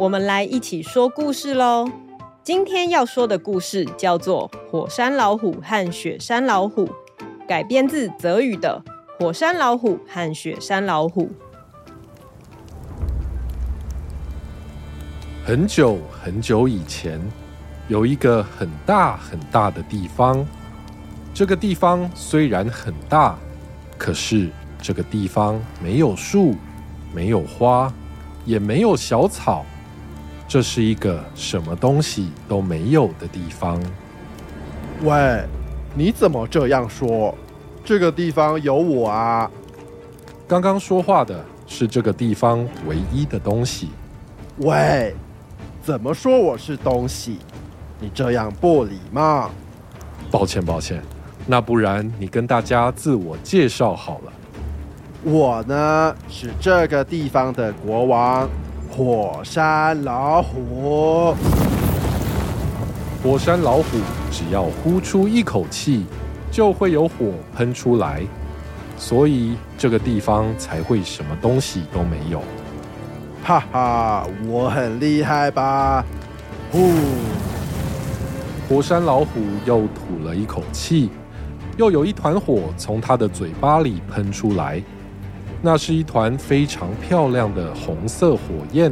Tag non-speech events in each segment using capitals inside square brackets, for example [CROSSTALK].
我们来一起说故事喽！今天要说的故事叫做《火山老虎和雪山老虎》，改编自泽宇的《火山老虎和雪山老虎》。很久很久以前，有一个很大很大的地方。这个地方虽然很大，可是这个地方没有树，没有花，也没有小草。这是一个什么东西都没有的地方。喂，你怎么这样说？这个地方有我啊！刚刚说话的是这个地方唯一的东西。喂，怎么说我是东西？你这样不礼貌。抱歉，抱歉。那不然你跟大家自我介绍好了。我呢，是这个地方的国王。火山老虎，火山老虎只要呼出一口气，就会有火喷出来，所以这个地方才会什么东西都没有。哈哈，我很厉害吧？呼！火山老虎又吐了一口气，又有一团火从它的嘴巴里喷出来。那是一团非常漂亮的红色火焰，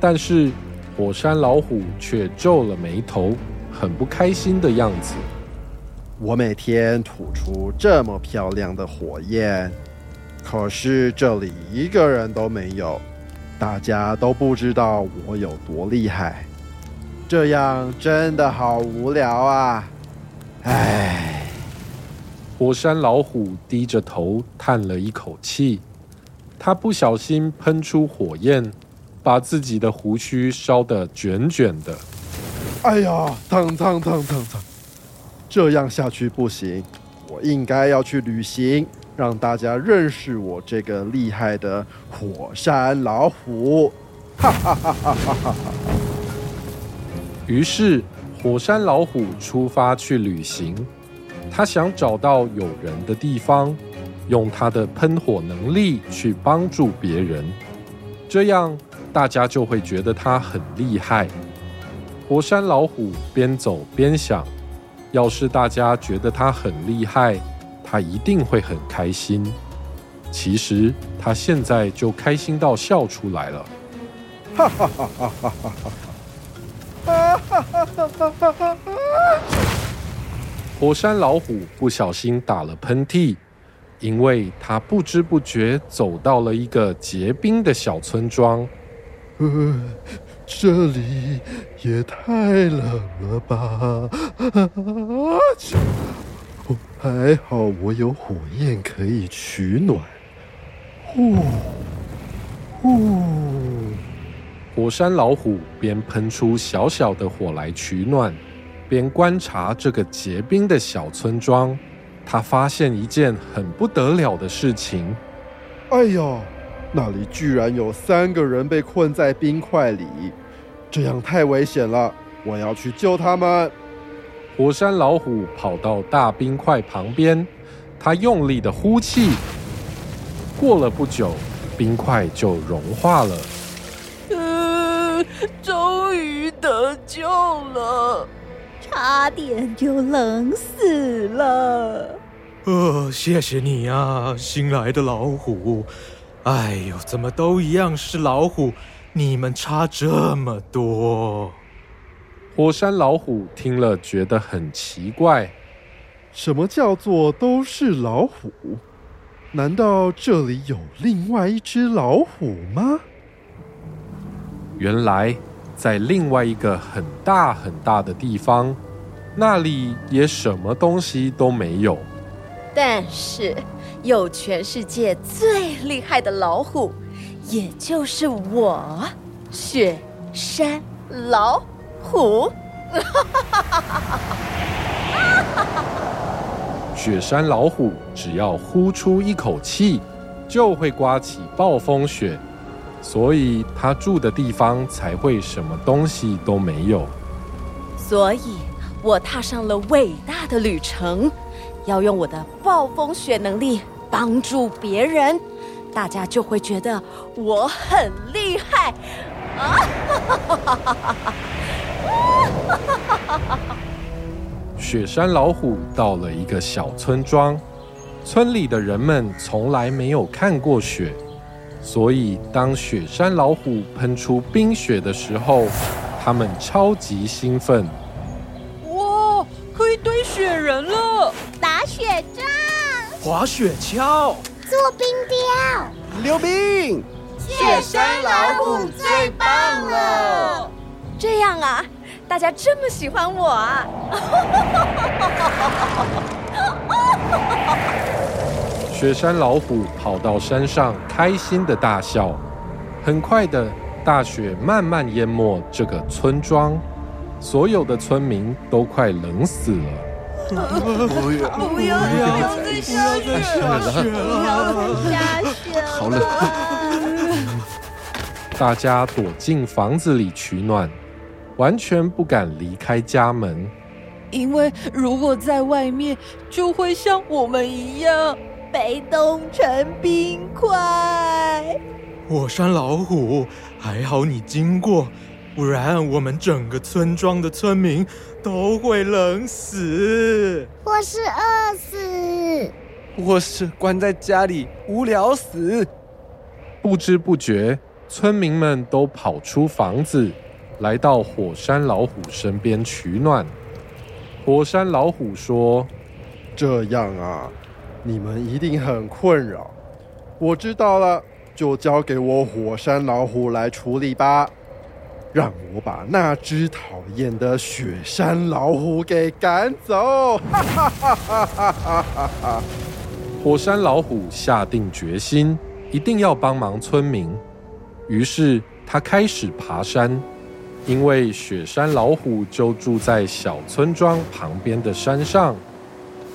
但是火山老虎却皱了眉头，很不开心的样子。我每天吐出这么漂亮的火焰，可是这里一个人都没有，大家都不知道我有多厉害，这样真的好无聊啊！唉。火山老虎低着头叹了一口气，他不小心喷出火焰，把自己的胡须烧得卷卷的。哎呀，烫烫烫烫烫！这样下去不行，我应该要去旅行，让大家认识我这个厉害的火山老虎。哈哈哈哈哈哈！于是，火山老虎出发去旅行。他想找到有人的地方，用他的喷火能力去帮助别人，这样大家就会觉得他很厉害。火山老虎边走边想，要是大家觉得他很厉害，他一定会很开心。其实他现在就开心到笑出来了，哈哈哈哈哈哈！哈哈哈哈哈哈！火山老虎不小心打了喷嚏，因为他不知不觉走到了一个结冰的小村庄。呃，这里也太冷了吧！啊，还好我有火焰可以取暖。呼呼！火山老虎边喷出小小的火来取暖。边观察这个结冰的小村庄，他发现一件很不得了的事情。哎呦，那里居然有三个人被困在冰块里，这样太危险了！我要去救他们。火山老虎跑到大冰块旁边，他用力的呼气。过了不久，冰块就融化了。嗯，终于得救了。差点就冷死了。呃，谢谢你啊，新来的老虎。哎呦，怎么都一样是老虎，你们差这么多？火山老虎听了觉得很奇怪。什么叫做都是老虎？难道这里有另外一只老虎吗？原来。在另外一个很大很大的地方，那里也什么东西都没有。但是有全世界最厉害的老虎，也就是我，雪山老虎。[LAUGHS] [LAUGHS] 雪山老虎只要呼出一口气，就会刮起暴风雪，所以他住的地方才会什么东西都没有。所以我踏上了伟大的旅程，要用我的暴风雪能力帮助别人，大家就会觉得我很厉害啊！雪山老虎到了一个小村庄，村里的人们从来没有看过雪，所以当雪山老虎喷出冰雪的时候，他们超级兴奋。哇，可以堆雪人了！打雪仗、滑雪橇、做冰雕、溜冰，雪山老虎最棒了！这样啊。大家这么喜欢我啊！[LAUGHS] 雪山老虎跑到山上，开心的大笑。很快的，大雪慢慢淹没这个村庄，所有的村民都快冷死了。不要不要再下雪了！不要再下雪了！好冷。大家躲进房子里取暖。完全不敢离开家门，因为如果在外面，就会像我们一样被冻成冰块。火山老虎，还好你经过，不然我们整个村庄的村民都会冷死，或是饿死，或是关在家里无聊死。不知不觉，村民们都跑出房子。来到火山老虎身边取暖。火山老虎说：“这样啊，你们一定很困扰。我知道了，就交给我火山老虎来处理吧。让我把那只讨厌的雪山老虎给赶走。”哈哈哈哈哈哈哈！火山老虎下定决心，一定要帮忙村民。于是他开始爬山。因为雪山老虎就住在小村庄旁边的山上，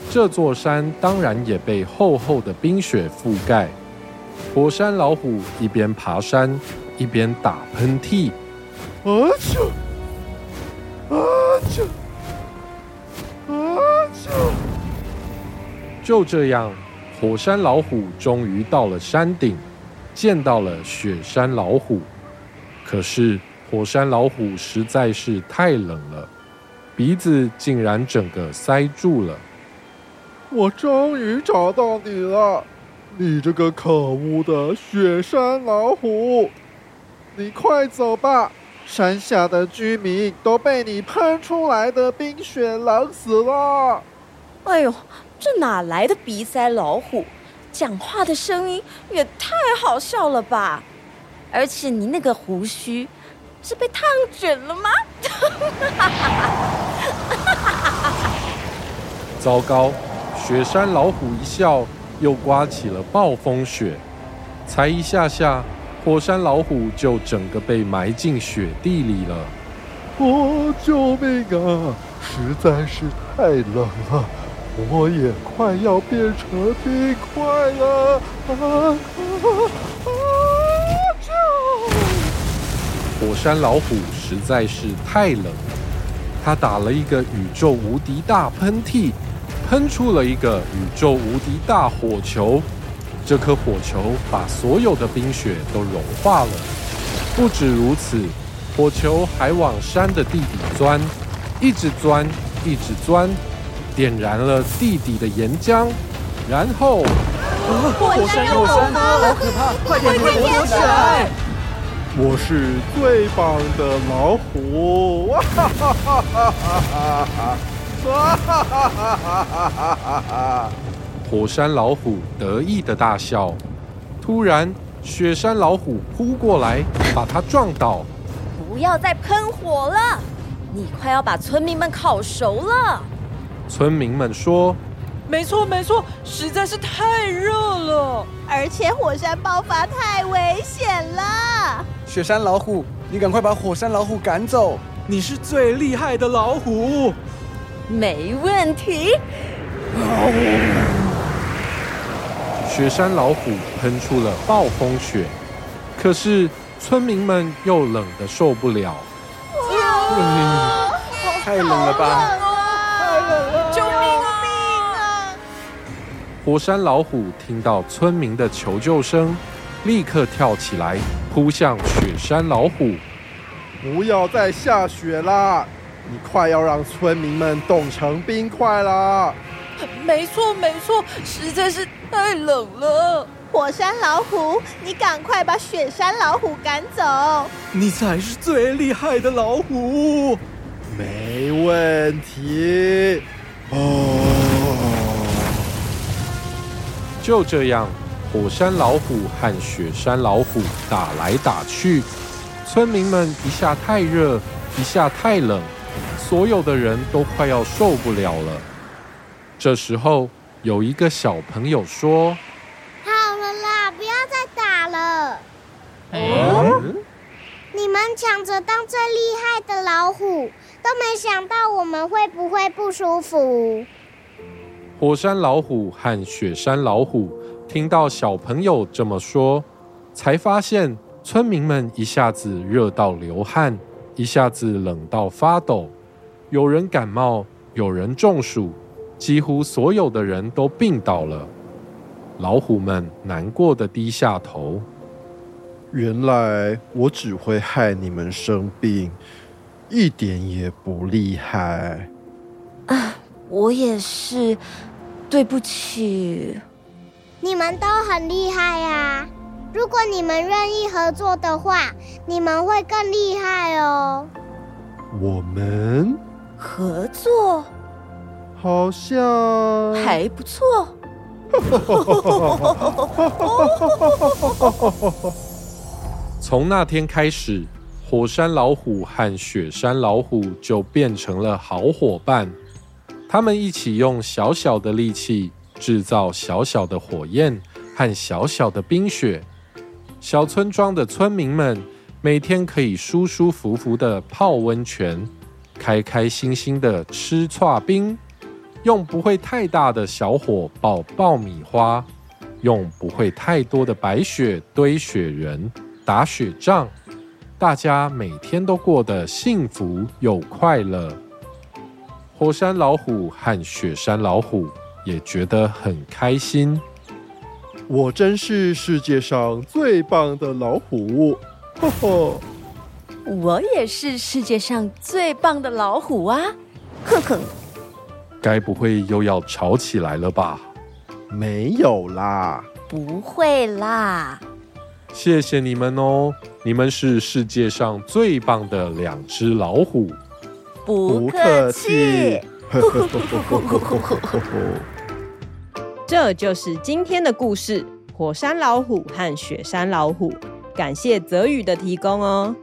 这座山当然也被厚厚的冰雪覆盖。火山老虎一边爬山，一边打喷嚏。啊啾！啊啾！啊啾！就这样，火山老虎终于到了山顶，见到了雪山老虎。可是，火山老虎实在是太冷了，鼻子竟然整个塞住了。我终于找到你了，你这个可恶的雪山老虎！你快走吧，山下的居民都被你喷出来的冰雪冷死了。哎呦，这哪来的鼻塞老虎？讲话的声音也太好笑了吧！而且你那个胡须。是被烫卷了吗？[LAUGHS] 糟糕！雪山老虎一笑，又刮起了暴风雪。才一下下，火山老虎就整个被埋进雪地里了。哦，救命啊！实在是太冷了，我也快要变成冰块了。啊啊啊！救火山老虎实在是太冷了，它打了一个宇宙无敌大喷嚏，喷出了一个宇宙无敌大火球。这颗火球把所有的冰雪都融化了。不止如此，火球还往山的地底钻，一直钻，一直钻，点燃了地底的岩浆，然后，火山有山，好可怕！快点，快点躲起来！我是最棒的老虎！哇哈哈哈哈哈哈！[LAUGHS] 哇哈哈哈哈哈！火山老虎得意的大笑。突然，雪山老虎扑过来，把它撞倒。不要再喷火了，你快要把村民们烤熟了。村民们说。没错，没错，实在是太热了，而且火山爆发太危险了。雪山老虎，你赶快把火山老虎赶走。你是最厉害的老虎。没问题。雪山老虎喷出了暴风雪，可是村民们又冷得受不了。嗯，太冷了吧！太冷了！救命啊！火山老虎听到村民的求救声，立刻跳起来扑向雪山老虎。不要再下雪啦！你快要让村民们冻成冰块啦！没错没错，实在是太冷了。火山老虎，你赶快把雪山老虎赶走！你才是最厉害的老虎。没问题。哦，就这样，火山老虎和雪山老虎打来打去，村民们一下太热，一下太冷，所有的人都快要受不了了。这时候，有一个小朋友说：“好了啦，不要再打了。嗯”你们抢着当最厉害的老虎，都没想到我们会不会不舒服。火山老虎和雪山老虎听到小朋友这么说，才发现村民们一下子热到流汗，一下子冷到发抖，有人感冒，有人中暑。几乎所有的人都病倒了，老虎们难过的低下头。原来我只会害你们生病，一点也不厉害。啊，我也是，对不起。你们都很厉害呀！如果你们愿意合作的话，你们会更厉害哦。我们合作。好像还不错。[LAUGHS] 从那天开始，火山老虎和雪山老虎就变成了好伙伴。他们一起用小小的力气制造小小的火焰和小小的冰雪。小村庄的村民们每天可以舒舒服服的泡温泉，开开心心的吃剉冰。用不会太大的小火爆爆米花，用不会太多的白雪堆雪人、打雪仗，大家每天都过得幸福又快乐。火山老虎和雪山老虎也觉得很开心。我真是世界上最棒的老虎，呵呵。我也是世界上最棒的老虎啊，哼哼。该不会又要吵起来了吧？没有啦，不会啦。谢谢你们哦，你们是世界上最棒的两只老虎。不客气。这就是今天的故事：火山老虎和雪山老虎。感谢泽宇的提供哦。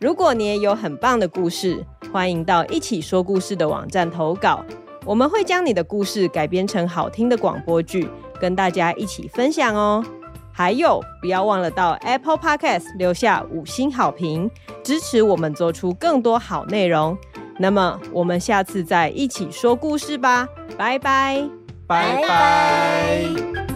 如果你也有很棒的故事，欢迎到一起说故事的网站投稿。我们会将你的故事改编成好听的广播剧，跟大家一起分享哦。还有，不要忘了到 Apple Podcast 留下五星好评，支持我们做出更多好内容。那么，我们下次再一起说故事吧，拜拜拜拜。